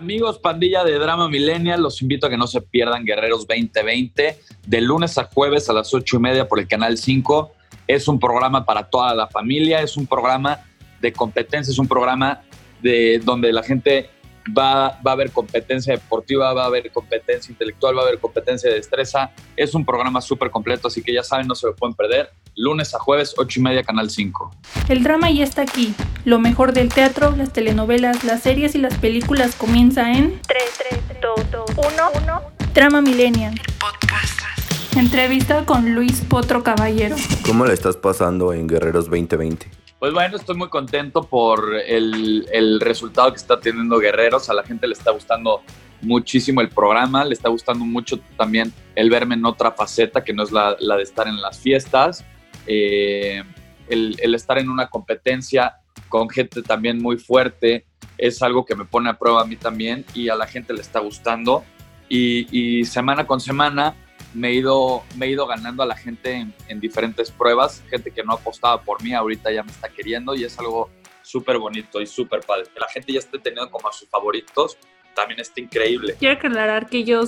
Amigos, pandilla de Drama Millennial, los invito a que no se pierdan Guerreros 2020 de lunes a jueves a las 8 y media por el canal 5. Es un programa para toda la familia, es un programa de competencia, es un programa de donde la gente va, va a haber competencia deportiva, va a haber competencia intelectual, va a haber competencia de destreza. Es un programa súper completo, así que ya saben, no se lo pueden perder. Lunes a jueves, 8 y media, Canal 5. El drama ya está aquí. Lo mejor del teatro, las telenovelas, las series y las películas comienza en 3, 3, 2, 1, 1. Drama Millennial. Podcast. Entrevista con Luis Potro Caballero. ¿Cómo le estás pasando en Guerreros 2020? Pues bueno, estoy muy contento por el, el, resultado que está teniendo Guerreros. A la gente le está gustando muchísimo el programa, le está gustando mucho también el verme en otra faceta que no es la, la de estar en las fiestas. Eh, el, el, estar en una competencia con gente también muy fuerte es algo que me pone a prueba a mí también y a la gente le está gustando. Y, y semana con semana me he ido, me he ido ganando a la gente en, diferentes pruebas, gente que no apostaba por mí, ahorita ya me está queriendo y es algo súper bonito y súper padre. Que la gente ya esté teniendo como a sus favoritos, también está increíble. Quiero aclarar que yo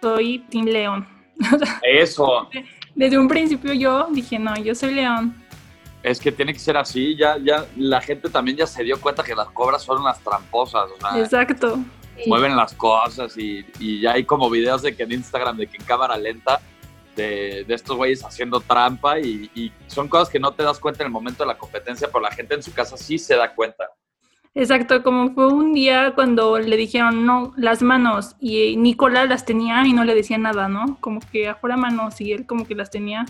soy Team León. Eso. Desde un principio yo dije, no, yo soy León. Es que tiene que ser así, ya, ya la gente también ya se dio cuenta que las cobras son unas tramposas. Exacto mueven las cosas y, y, ya hay como videos de que en Instagram, de que en cámara lenta, de, de estos güeyes haciendo trampa y, y, son cosas que no te das cuenta en el momento de la competencia, pero la gente en su casa sí se da cuenta. Exacto, como fue un día cuando le dijeron no, las manos y Nicolás las tenía y no le decía nada, ¿no? Como que afuera manos y él como que las tenía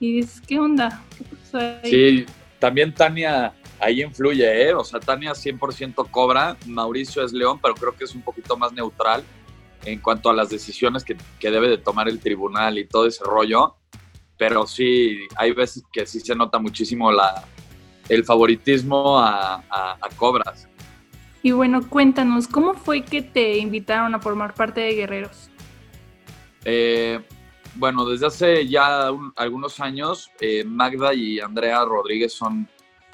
y dices, ¿qué onda? ¿Qué Sí, también Tania ahí influye, ¿eh? O sea, Tania 100% cobra, Mauricio es León, pero creo que es un poquito más neutral en cuanto a las decisiones que, que, debe de tomar el tribunal y todo ese rollo. Pero sí, hay veces que sí se nota muchísimo la, el favoritismo a, a, a Cobras. Y bueno, cuéntanos, ¿cómo fue que te invitaron a formar parte de Guerreros? Eh, bueno, desde hace ya un, algunos años, eh, Magda y Andrea Rodríguez son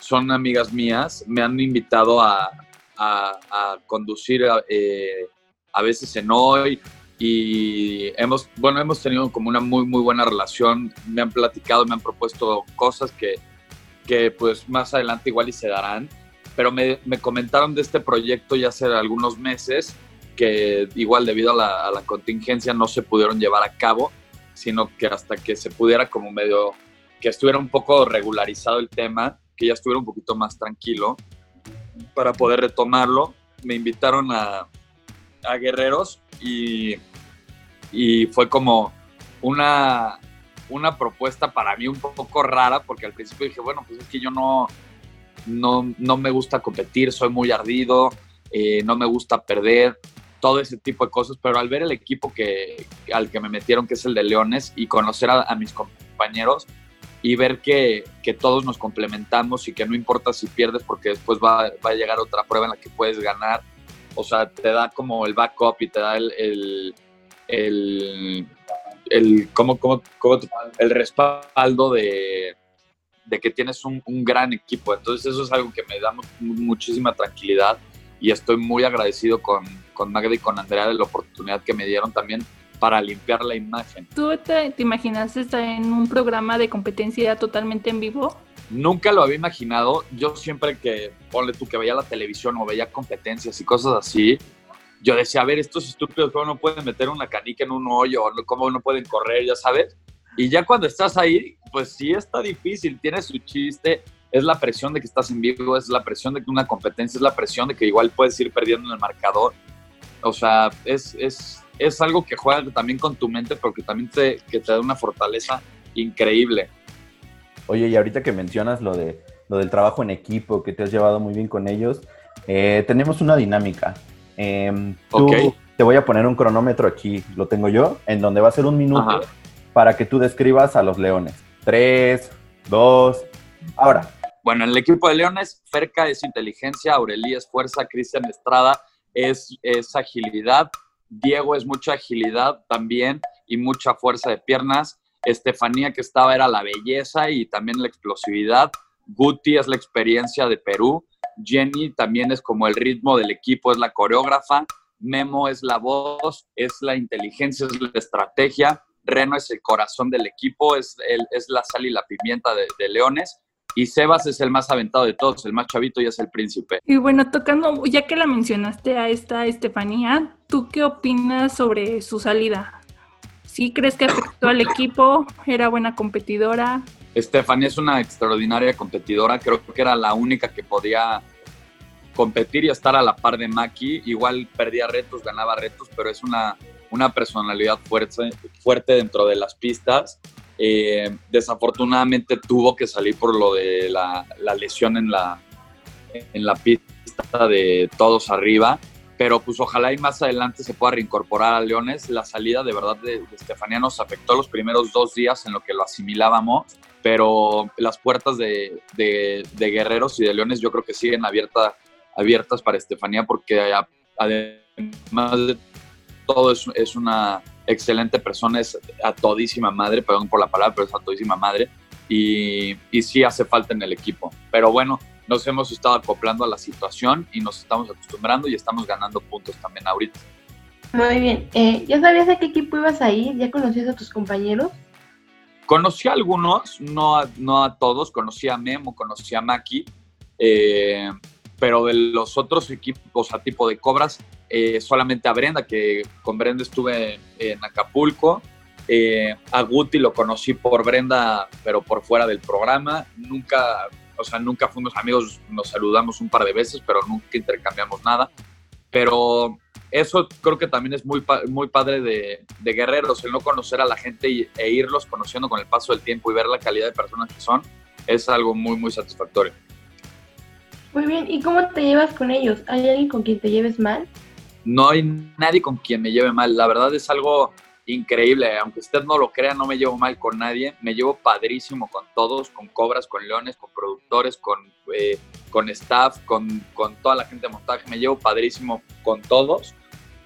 son amigas mías, me han invitado a, a, conducir eh, a veces en hoy y hemos, bueno, hemos tenido como una muy, muy buena relación, me han platicado, me han propuesto cosas que, que pues más adelante igual y se darán, pero me, me comentaron de este proyecto ya hace algunos meses que igual debido a la, a la contingencia no se pudieron llevar a cabo, sino que hasta que se pudiera como medio, que estuviera un poco regularizado el tema, que ya estuviera un poquito más tranquilo para poder retomarlo. Me invitaron a, a Guerreros y, y, fue como una, una propuesta para mí un poco rara porque al principio dije, bueno, pues es que yo no, no, no me gusta competir, soy muy ardido, eh, no me gusta perder, todo ese tipo de cosas, pero al ver el equipo que, al que me metieron, que es el de Leones, y conocer a, a mis compañeros, y ver que, que, todos nos complementamos y que no importa si pierdes porque después va, va, a llegar otra prueba en la que puedes ganar. O sea, te da como el backup y te da el, el, el, el, como, como, como, el respaldo de, de que tienes un, un, gran equipo. Entonces eso es algo que me da muchísima tranquilidad y estoy muy agradecido con, con Magda y con Andrea de la oportunidad que me dieron también para limpiar la imagen. ¿Tú te, te imaginaste estar en un programa de competencia totalmente en vivo? Nunca lo había imaginado. Yo siempre que, ponle tú, que veía la televisión o veía competencias y cosas así, yo decía, a ver, estos estúpidos, ¿cómo no pueden meter una canica en un hoyo? ¿Cómo no pueden correr? Ya sabes. Y ya cuando estás ahí, pues sí está difícil, tiene su chiste, es la presión de que estás en vivo, es la presión de que una competencia, es la presión de que igual puedes ir perdiendo en el marcador. O sea, es, es, es algo que juega también con tu mente, porque también te, que te da una fortaleza increíble. Oye, y ahorita que mencionas lo, de, lo del trabajo en equipo, que te has llevado muy bien con ellos, eh, tenemos una dinámica. Eh, tú, okay. Te voy a poner un cronómetro aquí, lo tengo yo, en donde va a ser un minuto Ajá. para que tú describas a los leones. Tres, dos, ahora. Bueno, en el equipo de Leones, Ferca es inteligencia, Aurelí es fuerza, Cristian Estrada es, es agilidad, Diego es mucha agilidad también y mucha fuerza de piernas. Estefanía que estaba era la belleza y también la explosividad. Guti es la experiencia de Perú. Jenny también es como el ritmo del equipo, es la coreógrafa. Memo es la voz, es la inteligencia, es la estrategia, Reno es el corazón del equipo, es, el, es la sal y la pimienta de, de Leones y Sebas es el más aventado de todos, el más chavito y es el príncipe. Y bueno, tocando, ya que la mencionaste a esta Estefanía, ¿tú qué opinas sobre su salida? ¿Sí crees que afectó al equipo? ¿Era buena competidora? Estefanía es una extraordinaria competidora, creo que era la única que podía competir y estar a la par de Maki. Igual perdía retos, ganaba retos, pero es una, una personalidad fuerte, fuerte dentro de las pistas eh, desafortunadamente tuvo que salir por lo de la, lesión en la, en la pista de todos arriba, pero pues ojalá y más adelante se pueda reincorporar a Leones. La salida de verdad de, Estefanía nos afectó los primeros dos días en lo que lo asimilábamos, pero las puertas de, Guerreros y de Leones yo creo que siguen abiertas abiertas para Estefanía porque además de todo es una excelente persona, es a todísima madre, perdón por la palabra, pero es a todísima madre. Y, y sí hace falta en el equipo. Pero bueno, nos hemos estado acoplando a la situación y nos estamos acostumbrando y estamos ganando puntos también ahorita. Muy bien. Eh, ¿Ya sabías a qué equipo ibas a ir? ¿Ya conocías a tus compañeros? Conocí a algunos, no a, no a todos. Conocí a Memo, conocí a Maki. Eh, pero de los otros equipos a tipo de Cobras, eh, solamente a Brenda, que con Brenda estuve en Acapulco. Eh, a Guti lo conocí por Brenda, pero por fuera del programa. Nunca, o sea, nunca fuimos amigos, nos saludamos un par de veces, pero nunca intercambiamos nada. Pero eso creo que también es muy, muy padre de, de Guerreros, el no conocer a la gente e irlos conociendo con el paso del tiempo y ver la calidad de personas que son, es algo muy, muy satisfactorio. Muy bien, ¿y cómo te llevas con ellos? ¿Hay alguien con quien te lleves mal? No hay nadie con quien me lleve mal. La verdad es algo increíble. Aunque usted no lo crea, no me llevo mal con nadie. Me llevo padrísimo con todos, con cobras, con leones, con productores, con, eh, con staff, con, con, toda la gente de montaje. Me llevo padrísimo con todos.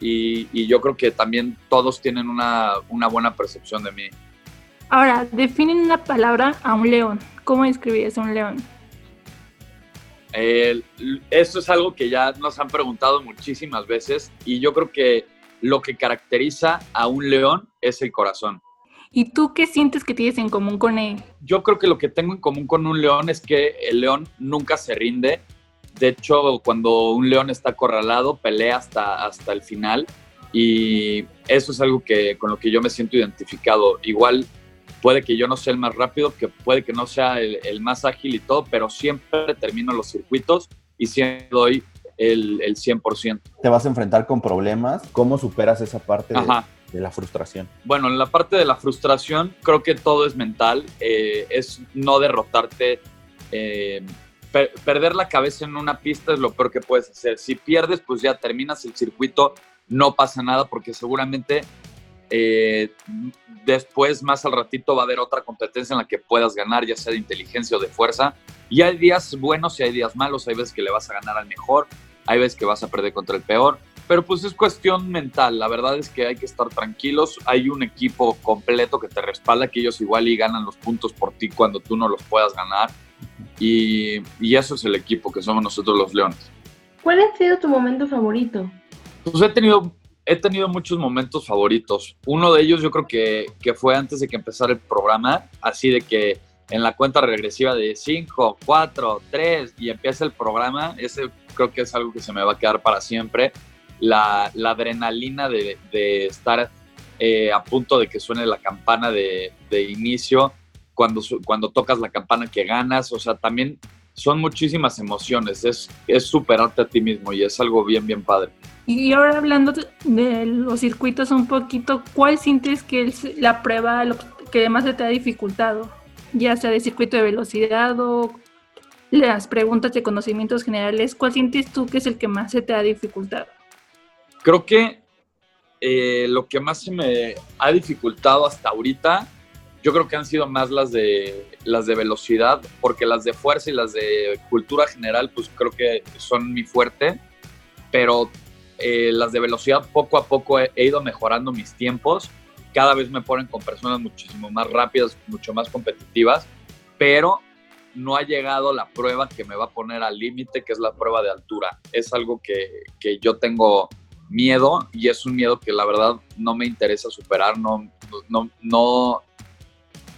Y, yo creo que también todos tienen una, una buena percepción de mí. Ahora, definen una palabra a un león. ¿Cómo describirías a un león? Eh, esto es algo que ya nos han preguntado muchísimas veces y yo creo que lo que caracteriza a un león es el corazón. ¿Y tú qué sientes que tienes en común con él? Yo creo que lo que tengo en común con un león es que el león nunca se rinde. De hecho, cuando un león está acorralado, pelea hasta, hasta el final. Y eso es algo que, con lo que yo me siento identificado. Igual puede que yo no sea el más rápido, que puede que no sea el, más ágil y todo, pero siempre termino los circuitos y siempre doy el, el, 100%. Te vas a enfrentar con problemas, ¿cómo superas esa parte de, la frustración? Bueno, en la parte de la frustración creo que todo es mental, eh, es no derrotarte. Eh, perder la cabeza en una pista es lo peor que puedes hacer. Si pierdes, pues ya terminas el circuito, no pasa nada porque seguramente eh, después, más al ratito, va a haber otra competencia en la que puedas ganar, ya sea de inteligencia o de fuerza. Y hay días buenos y hay días malos. Hay veces que le vas a ganar al mejor, hay veces que vas a perder contra el peor. Pero pues es cuestión mental. La verdad es que hay que estar tranquilos. Hay un equipo completo que te respalda, que ellos igual y ganan los puntos por ti cuando tú no los puedas ganar. Y, y eso es el equipo que somos nosotros los Leones. ¿Cuál ha sido tu momento favorito? Pues he tenido he tenido muchos momentos favoritos. Uno de ellos yo creo que, que, fue antes de que empezara el programa, así de que en la cuenta regresiva de 5, 4, 3 y empieza el programa, ese creo que es algo que se me va a quedar para siempre. La, adrenalina de, de estar eh, a punto de que suene la campana de, de inicio, cuando, cuando tocas la campana que ganas, o sea, también son muchísimas emociones, es, es superarte a ti mismo y es algo bien, bien padre. Y ahora hablando de los circuitos un poquito, ¿cuál sientes que es la prueba que más te ha dificultado? Ya sea de circuito de velocidad o las preguntas de conocimientos generales, ¿cuál sientes tú que es el que más se te ha dificultado? Creo que eh, lo que más se me ha dificultado hasta ahorita, yo creo que han sido más las de las de velocidad, porque las de fuerza y las de cultura general, pues creo que son mi fuerte, pero eh, las de velocidad poco a poco he, ido mejorando mis tiempos. Cada vez me ponen con personas muchísimo más rápidas, mucho más competitivas, pero no ha llegado la prueba que me va a poner al límite, que es la prueba de altura. Es algo que, que yo tengo miedo y es un miedo que la verdad no me interesa superar, no, no, no,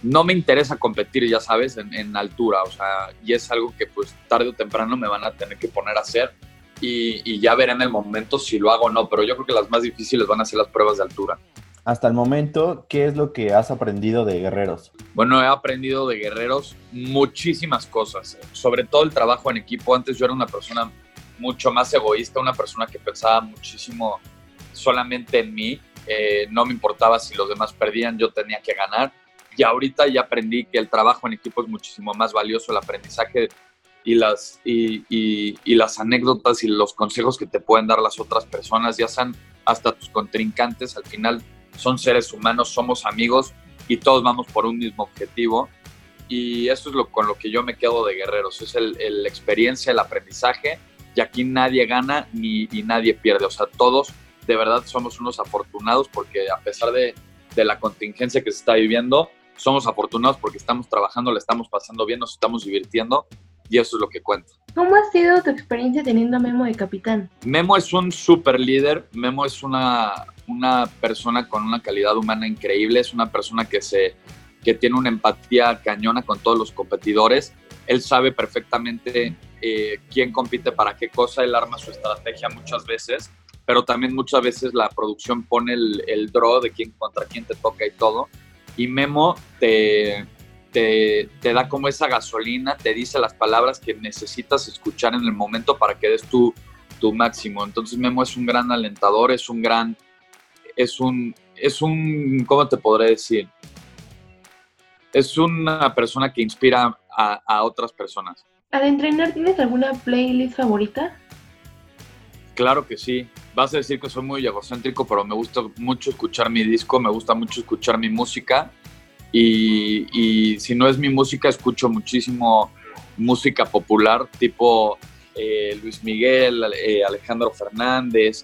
no me interesa competir, ya sabes, en, altura, o sea, y es algo que pues tarde o temprano me van a tener que poner a hacer y, y ya veré en el momento si lo hago o no, pero yo creo que las más difíciles van a ser las pruebas de altura. Hasta el momento, ¿qué es lo que has aprendido de guerreros? Bueno, he aprendido de guerreros muchísimas cosas, sobre todo el trabajo en equipo. Antes yo era una persona mucho más egoísta, una persona que pensaba muchísimo solamente en mí. Eh, no me importaba si los demás perdían, yo tenía que ganar. Y ahorita ya aprendí que el trabajo en equipo es muchísimo más valioso, el aprendizaje y las, y, las anécdotas y los consejos que te pueden dar las otras personas, ya sean hasta tus contrincantes, al final son seres humanos, somos amigos y todos vamos por un mismo objetivo. Y eso es lo con lo que yo me quedo de guerreros, es el, la experiencia, el aprendizaje y aquí nadie gana ni y nadie pierde. O sea, todos de verdad somos unos afortunados porque a pesar de, de, la contingencia que se está viviendo, somos afortunados porque estamos trabajando, le estamos pasando bien, nos estamos divirtiendo y eso es lo que cuenta. ¿Cómo ha sido tu experiencia teniendo a Memo de capitán? Memo es un super líder, Memo es una, una persona con una calidad humana increíble, es una persona que, se, que tiene una empatía cañona con todos los competidores, él sabe perfectamente eh, quién compite para qué cosa, él arma su estrategia muchas veces, pero también muchas veces la producción pone el, el draw de quién contra quién te toca y todo. Y Memo te, te, te, da como esa gasolina, te dice las palabras que necesitas escuchar en el momento para que des tu, tu máximo. Entonces Memo es un gran alentador, es un gran, es un, es un, ¿cómo te podré decir? Es una persona que inspira a, a otras personas. Al entrenar, ¿tienes alguna playlist favorita? Claro que sí. Vas a decir que soy muy egocéntrico, pero me gusta mucho escuchar mi disco, me gusta mucho escuchar mi música. Y, si no es mi música, escucho muchísimo música popular, tipo eh, Luis Miguel, eh, Alejandro Fernández,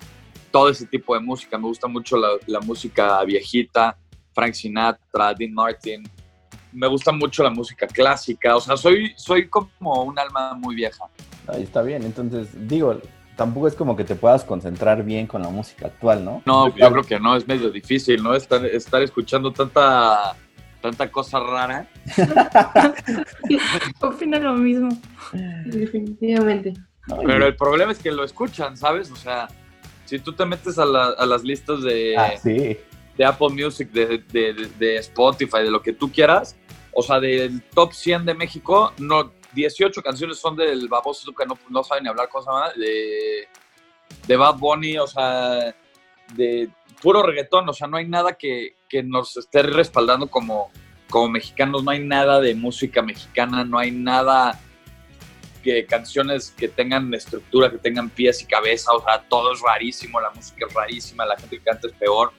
todo ese tipo de música. Me gusta mucho la, la música viejita, Frank Sinatra, Dean Martin, me gusta mucho la música clásica, o sea, soy, soy como un alma muy vieja. Ahí está bien, entonces digo, tampoco es como que te puedas concentrar bien con la música actual, ¿no? No, yo creo que no, es medio difícil, ¿no? Estar, estar escuchando tanta, tanta cosa rara. Opina lo mismo. Definitivamente. Pero el problema es que lo escuchan, ¿sabes? O sea, si tú te metes a, a las listas de... Ah, sí de Apple Music, de, de, de, Spotify, de lo que tú quieras. O sea, del top 100 de México, no, 18 canciones son del baboso que no, no sabe ni hablar cosa más, de, de Bad Bunny, o sea, de puro reggaetón. O sea, no hay nada que, que nos esté respaldando como, como mexicanos, no hay nada de música mexicana, no hay nada que canciones que tengan estructura, que tengan pies y cabeza, o sea, todo es rarísimo, la música es rarísima, la gente que canta es peor.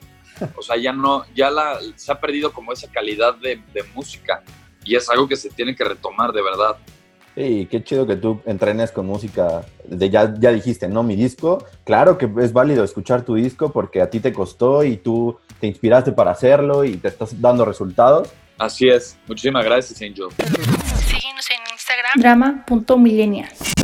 O sea, ya no, ya la, se ha perdido como esa calidad de, música y es algo que se tiene que retomar de verdad. Sí, qué chido que tú entrenes con música. De ya, ya dijiste, ¿no? Mi disco. Claro que es válido escuchar tu disco porque a ti te costó y tú te inspiraste para hacerlo y te estás dando resultados. Así es. Muchísimas gracias, Angel. Síguenos en Instagram. Drama.millennials.